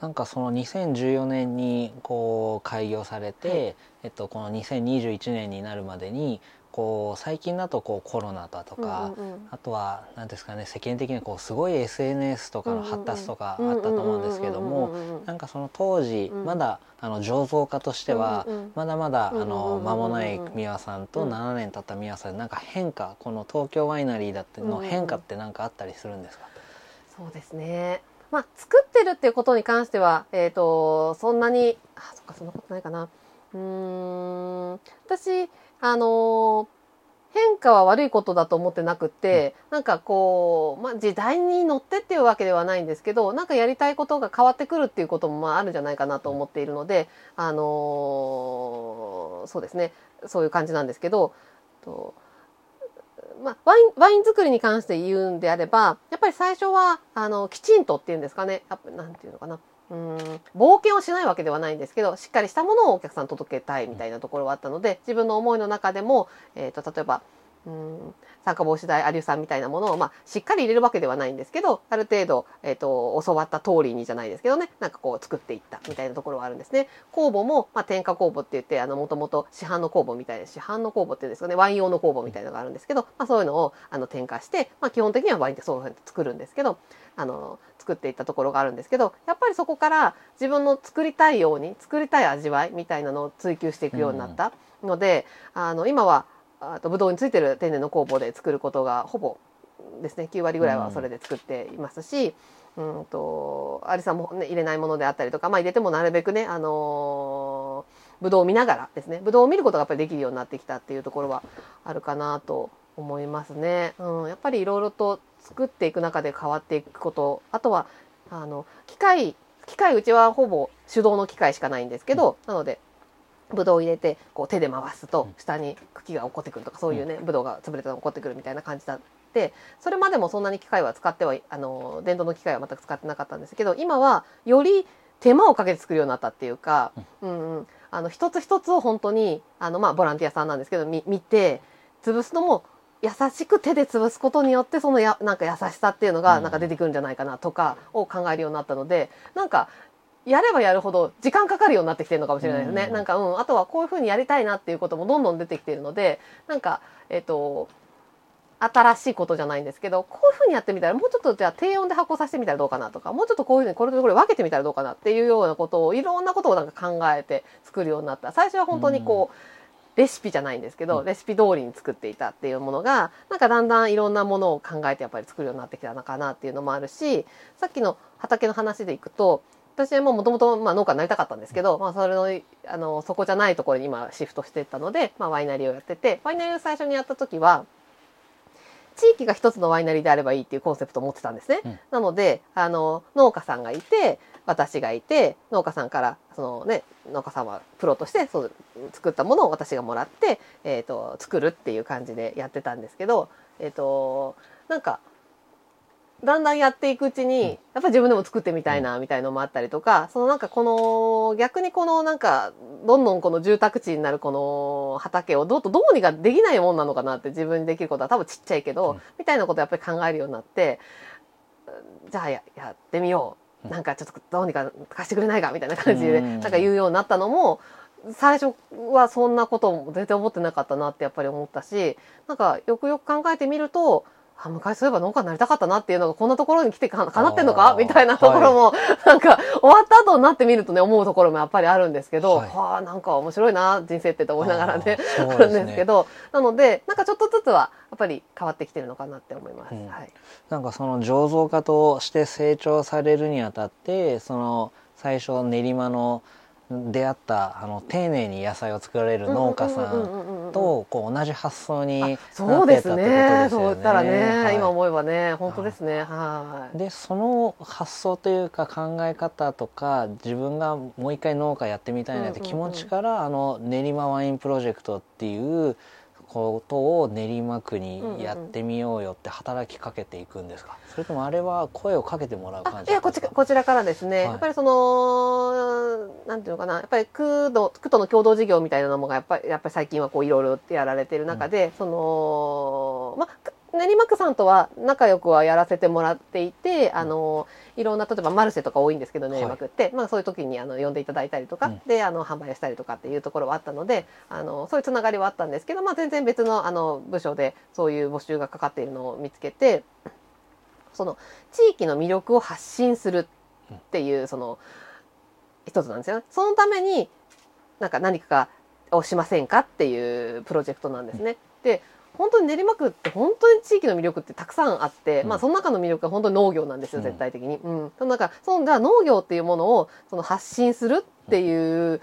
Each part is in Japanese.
なんかその2014年にこう開業されて、はい、えっと、この2021年になるまでにこう最近だとこうコロナだとか、あとは何ですかね世間的にこうすごい SNS とかの発達とかあったと思うんですけどもなんかその当時まだあの醸造家としてはまだまだあの間もない美輪さんと7年経った美輪さんなんか変化この東京ワイナリーだっての変化って何かあったりするんですかそうですねまあ、作ってるっていうことに関しては、えっ、ー、と、そんなに、あ、そっか、そんなことないかな。うん、私、あの変化は悪いことだと思ってなくて、うん、なんかこう、まあ、時代に乗ってっていうわけではないんですけど、なんかやりたいことが変わってくるっていうこともまああるんじゃないかなと思っているので、あのー、そうですね、そういう感じなんですけど、とまあ、ワイン、ワイン作りに関して言うんであれば、やっぱり最初は、あの、きちんとっていうんですかね、やっぱなんていうのかな。うん冒険をしないわけではないんですけどしっかりしたものをお客さん届けたいみたいなところはあったので自分の思いの中でも、えーと、例えばうん。酸化防止剤アリュ酸みたいなものを、まあ、しっかり入れるわけではないんですけどある程度、えーと、教わった通りにじゃないですけどね。なんかこう作っていったみたいなところはあるんですね。酵母も、まあ、添加酵母って言ってもともと市販の酵母みたいな市販の酵母っていうんですかね。ワイン用の酵母みたいなのがあるんですけど、まあ、そういうのをあの添加して、まあ、基本的にはワインってそういうふうに作るんですけどあの作っていったところがあるんですけどやっぱりそこから自分の作りたいように作りたい味わいみたいなのを追求していくようになったので、うん、あの今はあとブドウについてる天然の酵母で作ることがほぼですね。9割ぐらいはそれで作っていますし、うん、うんとアリさんも、ね、入れないものであったりとか、まあ、入れてもなるべくね、あのー、ブドウを見ながらですね。ブドウを見ることがやっぱりできるようになってきたっていうところはあるかなと思いますね。うん、やっぱりいろいろと作っていく中で変わっていくことあとはあの機械機械うちはほぼ手動の機械しかないんですけど、なのでブドウを入れてこう手で回すと下に茎が起こってくるとかそういうねブドウが潰れたのが起こってくるみたいな感じだってそれまでもそんなに機械は使ってはあの電動の機械は全く使ってなかったんですけど今はより手間をかけて作るようになったっていうか、うん。うん、あの一つ一つを本当にあの、まあ、ボランティアさんなんですけど見て潰すのも優しく手で潰すことによってそのやなんか優しさっていうのがなんか出てくるんじゃないかなとかを考えるようになったのでなんかやればやるほど時間かかるようになってきてるのかもしれないですね。うん、なんか、うん、あとはこういうふうにやりたいなっていうこともどんどん出てきているので、なんか、えっ、ー、と、新しいことじゃないんですけど、こういうふうにやってみたら、もうちょっとじゃあ低温で発酵させてみたらどうかなとか、もうちょっとこういうふうにこれとこれ分けてみたらどうかなっていうようなことを、いろんなことをなんか考えて作るようになった。最初は本当にこう、うんレシピじゃないんですけど、レシピ通りに作っていたっていうものがなんかだんだんいろんなものを考えてやっぱり作るようになってきたのかなっていうのもあるしさっきの畑の話でいくと私はもともと農家になりたかったんですけど、まあ、それのあのそこじゃないところに今シフトしていったので、まあ、ワイナリーをやっててワイナリーを最初にやった時は地域が一つのワイナリーであればいいっていうコンセプトを持ってたんですね。うん、なのであの農家さんがいて私がいて農家さんからその、ね、農家さんはプロとしてそう作ったものを私がもらって、えーと、作るっていう感じでやってたんですけど、えーとなんかだんだんやっていくうちに、やっぱり自分でも作ってみたいな、みたいのもあったりとか、そのなんかこの、逆にこのなんか、どんどんこの住宅地になるこの畑をどうとどうにかできないもんなのかなって自分にできることは多分ちっちゃいけど、みたいなことをやっぱり考えるようになって、じゃあややってみよう。なんかちょっとどうにか貸してくれないかみたいな感じで、なんか言うようになったのも、最初はそんなことも全然思ってなかったなってやっぱり思ったし、なんかよくよく考えてみると、あ昔そういえば農家になりたかったなっていうのがこんなところに来てかなってんのか？みたいなところも、はい、なんか終わった後になってみるとね思うところもやっぱりあるんですけど、はい、はあなんか面白いな人生ってと思いながらねあ ね。あるんですけどなのでなんかちょっとずつはやっぱり変わってきてるのかなって思います。うん、はい、なんかその醸造家として成長されるにあたってその最初練馬の出会ったあの丁寧に野菜を作られる農家さんとこう同じ発想になってたってことですよね。そう言ったらね、はい、今思えばね本当ですね。はい。でその発想というか考え方とか自分がもう一回農家やってみたいなって気持ちから、あの練馬ワインプロジェクトっていうことを練馬区にやってみようよって働きかけていくんですか、それともあれは声をかけてもらう感じいやこちこちらからですね、はい、やっぱりそのなんていうのかなやっぱり区の区との共同事業みたいなのもやっぱりやっぱり最近はこういろいろやられてる中で、うん、そのまあ練馬区さんとは仲良くはやらせてもらっていて、あのいろんな例えばマルシェとか多いんですけど練馬区って、はい、まあ、そういう時にあの呼んでいただいたりとか、うん、であの販売したりとかっていうところはあったのであのそういうつながりはあったんですけど、まあ、全然別のあの部署でそういう募集がかかっているのを見つけてその地域の魅力を発信するっていうその一つなんですよ、ね。そのためになんか何かをしませんかっていうプロジェクトなんですね。で本当に練馬区って本当に地域の魅力ってたくさんあって、うん、まあその中の魅力は本当に農業なんですよ、絶対的に。うん。その中、その農業っていうものをその発信するっていう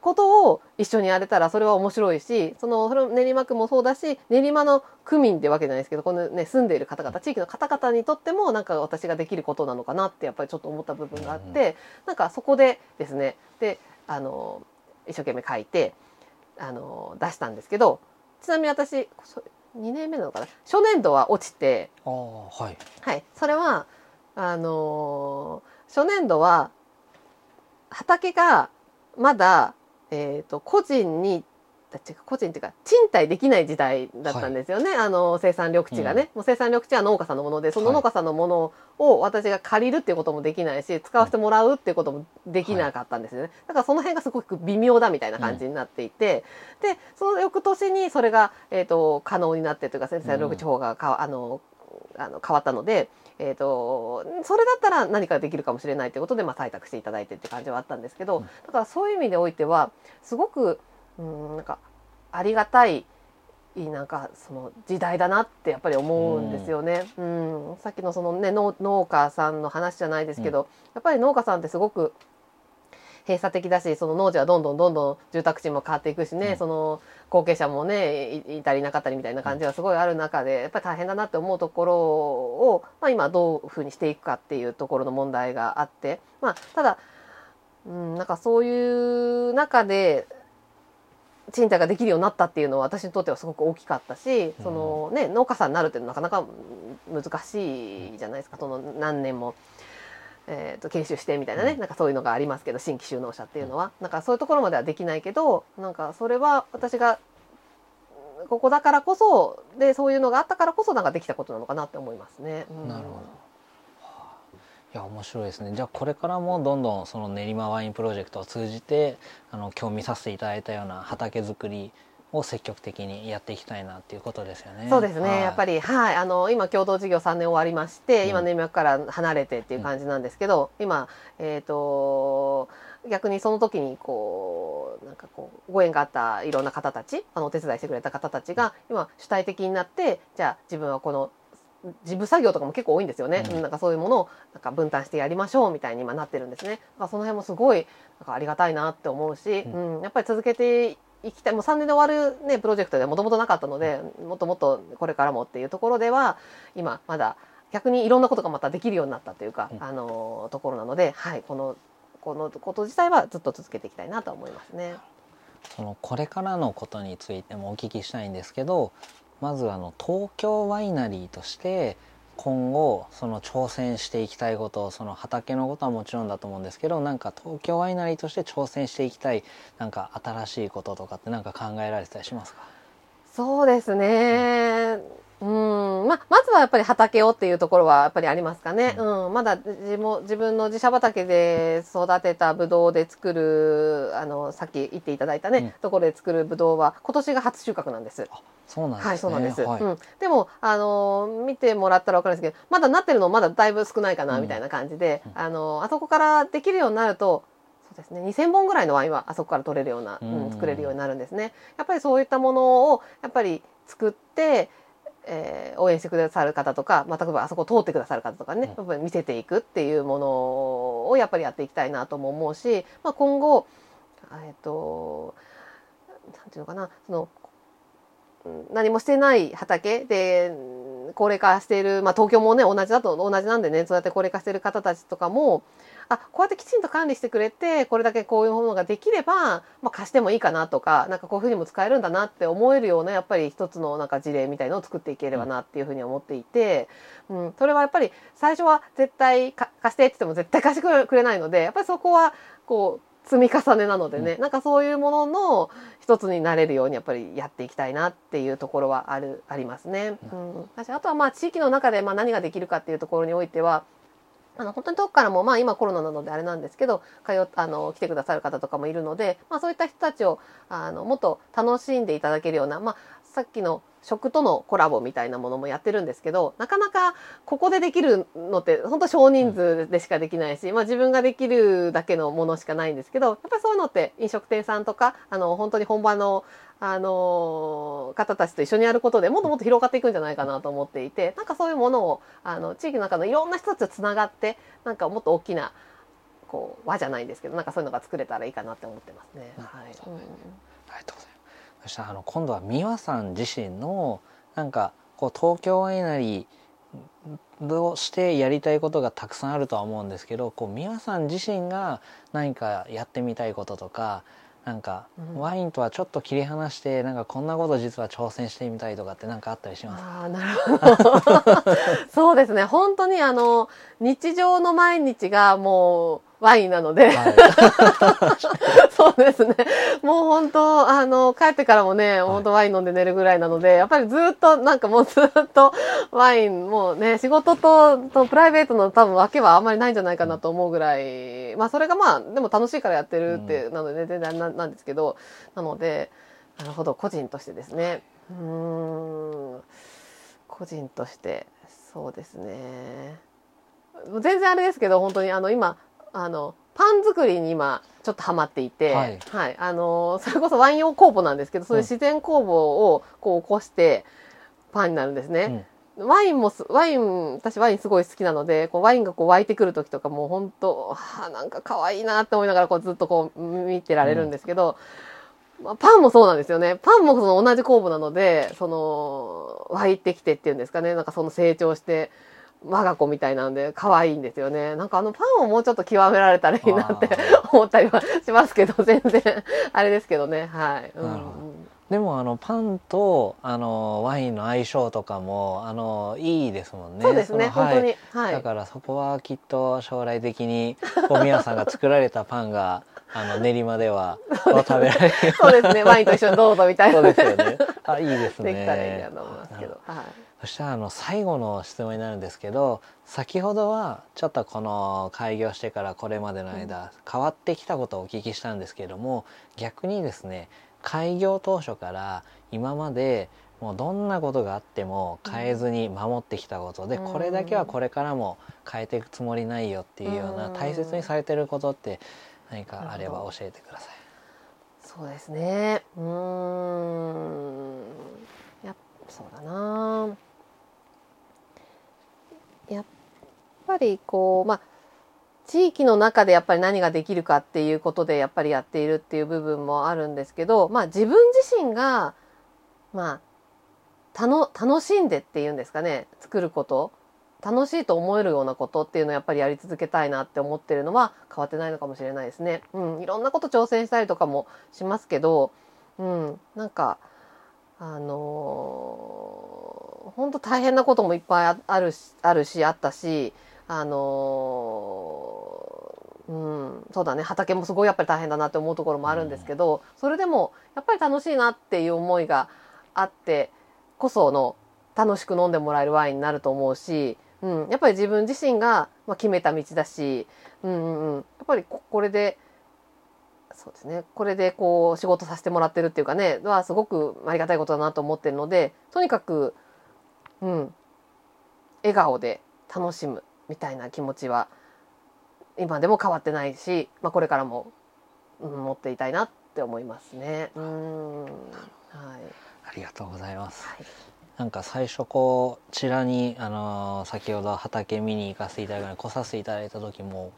ことを一緒にやれたらそれは面白いし、その練馬区もそうだし、練馬の区民ってわけじゃないですけど、このね、住んでいる方々、地域の方々にとってもなんか私ができることなのかなってやっぱりちょっと思った部分があって、なんかそこでですね、で、あの、一生懸命書いて、あの、出したんですけど、ちなみに私2年目なのかな？初年度は落ちてはい、はい、それはあのー、初年度は畑がまだ、えーと個人に個人っていうか賃貸できない時代だったんですよね、はい、あの生産緑地がね、うん、もう生産緑地は農家さんのものでその農家さんのものを私が借りるっていうこともできないし使わせてもらうっていうこともできなかったんですよね、はい、だからその辺がすごく微妙だみたいな感じになっていて、うん、でその翌年にそれが、えーと、可能になってというか生産緑地法がか、うん、あのあの変わったので。えーと、それだったら何かできるかもしれないということで、まあ、採択していただいてって感じはあったんですけど、だからそういう意味でおいてはすごくうんなんかありがたいなんかその時代だなってやっぱり思うんですよね。うん、うん、さっきのそのね農家さんの話じゃないですけど、うん、やっぱり農家さんってすごく閉鎖的だしその農地はどんどんどんどん住宅地も変わっていくしね、うん、その後継者もねいたりなかったりみたいな感じがすごいある中でやっぱり大変だなって思うところを、まあ、今どういうふうにしていくかっていうところの問題があって、まあ、ただ、うん、なんかそういう中で賃貸ができるようになったっていうのは私にとってはすごく大きかったし、そのね、農家さんになるっていうのはなかなか難しいじゃないですかその何年も、えー、と研修してみたいなね、なんかそういうのがありますけど新規就農者っていうのは。なんかそういうところまではできないけどなんかそれは私がここだからこそでそういうのがあったからこそなんかできたことなのかなって思いますね。うん、なるほどいや面白いですね。じゃあこれからもどんどんその練馬ワインプロジェクトを通じてあの興味させていただいたような畑作りを積極的にやっていきたいなっていうことですよね。そうですね。はい、やっぱりはい。あの今共同事業3年終わりまして、うん、今練馬から離れてっていう感じなんですけど、うん、今えっ、ー、と逆にその時にこうなんかこうご縁があったいろんな方たちあのお手伝いしてくれた方たちが今主体的になってじゃあ自分はこの事務作業とかも結構多いんですよね、うん、なんかそういうものをなんか分担してやりましょうみたいに今なってるんですね。だからその辺もすごいなんかありがたいなって思うし、うん、うん、やっぱり続けていきたい。もう3年で終わる、ね、プロジェクトでもともとなかったのでもっともっとこれからもっていうところでは今まだ逆にいろんなことがまたできるようになったというか、うん、あのところなので、はい、このこのこと自体はずっと続けていきたいなと思いますね。そのこれからのことについてもお聞きしたいんですけどまずあの東京ワイナリーとして今後その挑戦していきたいことその畑のことはもちろんだと思うんですけどなんか東京ワイナリーとして挑戦していきたいなんか新しいこととかって何か考えられてたりしますか？そうですね、うんままずはやっぱり畑をっていうところはやっぱりありますかね、うん、うん、まだ自も自分の自社畑で育てたブドウで作るあのさっき言っていただいたね、うん、ところで作るブドウは今年が初収穫なんです。そうなんです、ね、はい、そうなんです。はい、うん、でもあの見てもらったらわかるんですけど、まだなってるのまだだいぶ少ないかなみたいな感じで、あのあそこからできるようになるとそうですね2,000本ぐらいのワインはあそこから取れるような、うん、作れるようになるんですね。やっぱりそういったものをやっぱり作ってえー、応援してくださる方とか、まあ、例えばあそこを通ってくださる方とかね、やっぱり見せていくっていうものをやっぱりやっていきたいなとも思うし、まあ、今後、えっ、ー、と、なんていうのかな、その、何もしてない畑で高齢化している、まあ、東京もね同じだと同じなんでねそうやって高齢化している方たちとかもあこうやってきちんと管理してくれてこれだけこういうものができれば、まあ、貸してもいいかなとかなんかこういうふうにも使えるんだなって思えるようなやっぱり一つのなんか事例みたいのを作っていければなっていうふうに思っていて、うん、それはやっぱり最初は絶対貸してって言っても絶対貸してくれないのでやっぱりそこはこう積み重ねなのでね、うん、なんかそういうものの一つになれるようにやっぱりやっていきたいなっていうところはあるありますね。うん、あとはまあ地域の中でまあ何ができるかっていうところにおいてはあの本当に遠くからも、まあ、今コロナなのであれなんですけど通あの来てくださる方とかもいるので、まあ、そういった人たちをあのもっと楽しんでいただけるような、まあ、さっきの食とのコラボみたいなものもやってるんですけどなかなかここでできるのって本当少人数でしかできないし、まあ、自分ができるだけのものしかないんですけどやっぱりそういうのって飲食店さんとかあの本当に本場のあの方たちと一緒にやることでもっともっと広がっていくんじゃないかなと思っていてなんかそういうものをあの地域の中のいろんな人たちとつながってなんかもっと大きなこう輪じゃないんですけどなんかそういうのが作れたらいいかなって思ってますね。はい、うん、ありがとうございますそしたらあの今度は美和さん自身のなんかこう東京ワイナリーをしてやりたいことがたくさんあるとは思うんですけどこう美和さん自身が何かやってみたいこととかなんか、ワインとはちょっと切り離してなんかこんなこと実は挑戦してみたいとかって何かあったりします？あなるほど。そうですね。本当にあの日常の毎日がもうワインなので、はい、そうですね。もう本当、あの、帰ってからもね、本当ワイン飲んで寝るぐらいなので、やっぱりずっと、なんかもうずっとワイン、もうね、仕事と、とプライベートの多分分けはあんまりないんじゃないかなと思うぐらい、まあそれがまあ、でも楽しいからやってるって、なので、全然ななんですけど、なので、なるほど、個人としてですね。うん、個人として、そうですね。全然あれですけど、本当にあの今、あのパン作りに今ちょっとハマっていて、はい、はい、あのそれこそワイン用酵母なんですけどそういう自然酵母をこう起こしてパンになるんですね。うん、ワインもワイン私ワインすごい好きなのでこうワインがこう湧いてくる時とかもう本当はあなんか可愛いなって思いながらこうずっとこう見てられるんですけど、うん、まあ、パンもそうなんですよね。パンもその同じ酵母なのでその湧いてきてっていうんですかね。なんかその成長して我が子みたいなんで可愛いんですよね。なんかあのパンをもうちょっと極められたらいいなって 思ったりはしますけど、全然あれですけどね。はい。うん、でもあのパンとあのワインの相性とかもあのいいですもんね。そうですね、本当に、はい。だからそこはきっと将来的に小宮さんが作られたパンが あの練馬では食べられる。そうですね。ワインと一緒にどうぞみたいな。そうですよね。あいいですね。できたらいいなと思いますけど。はい。そしたらあの最後の質問になるんですけど先ほどはちょっとこの開業してからこれまでの間変わってきたことをお聞きしたんですけれども逆にですね開業当初から今までもうどんなことがあっても変えずに守ってきたことで、これだけはこれからも変えていくつもりないよっていうような大切にされてることって何かあれば教えてください。そうですね。うん。やそうだなやっぱりこうまあ地域の中でやっぱり何ができるかっていうことでやっぱりやっているっていう部分もあるんですけど、まあ、自分自身が、まあ、楽しんでっていうんですかね作ること楽しいと思えるようなことっていうのをやっぱりやり続けたいなって思ってるのは変わってないのかもしれないですね。うん、いろんなこと挑戦したりとかもしますけど、うん、なんかあのー、本当大変なこともいっぱいあるしあるしあったしあのー、うん、そうだね。畑もすごいやっぱり大変だなって思うところもあるんですけど、それでもやっぱり楽しいなっていう思いがあってこその楽しく飲んでもらえるワインになると思うし、うん、やっぱり自分自身が、まあ、決めた道だし、うんうんうん、やっぱりこれでそうですね。これでこう仕事させてもらってるっていうかねはすごくありがたいことだなと思ってるのでとにかくうん笑顔で楽しむみたいな気持ちは今でも変わってないし、まあ、これからも、うん、持っていたいなって思いますね。うんはい、ありがとうございます。はいなんか最初こうちらに、あのー、先ほど畑見に行かせていただいた来させていただいた時も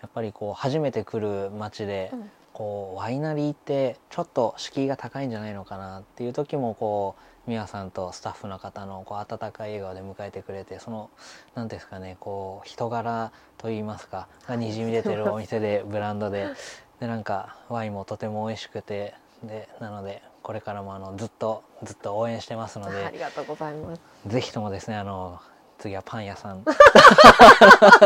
やっぱりこう初めて来る町で、こうワイナリーってちょっと敷居が高いんじゃないのかなっていう時もこう美和さんとスタッフの方のこう温かい笑顔で迎えてくれてその何ですかねこう人柄といいますかがにじみ出てるお店で ブランドで。でなんかワインもとても美味しくてでなのでこれからもあのずっとずっと応援してますのでありがとうございます。ぜひともですねあの次はパン屋さん。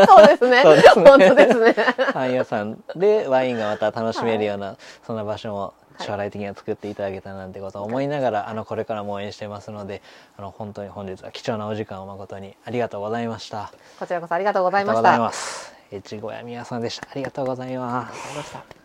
そうですね。そうですね。本当ですね。パン屋さんでワインがまた楽しめるような、そんな場所も将来的には作っていただけたらなんてことを思いながら、あのこれからも応援してますのであの本当に本日は貴重なお時間を誠にありがとうございました。こちらこそありがとうございました。ます。越後屋宮さんでした。ありがとうございます